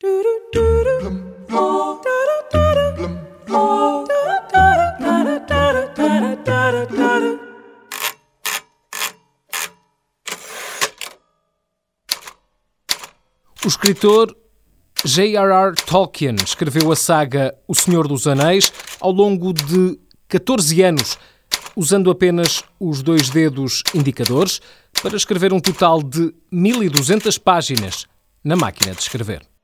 O escritor J.R.R. Tolkien escreveu a saga O Senhor dos Anéis ao longo de 14 anos, usando apenas os dois dedos indicadores para escrever um total de 1200 páginas na máquina de escrever.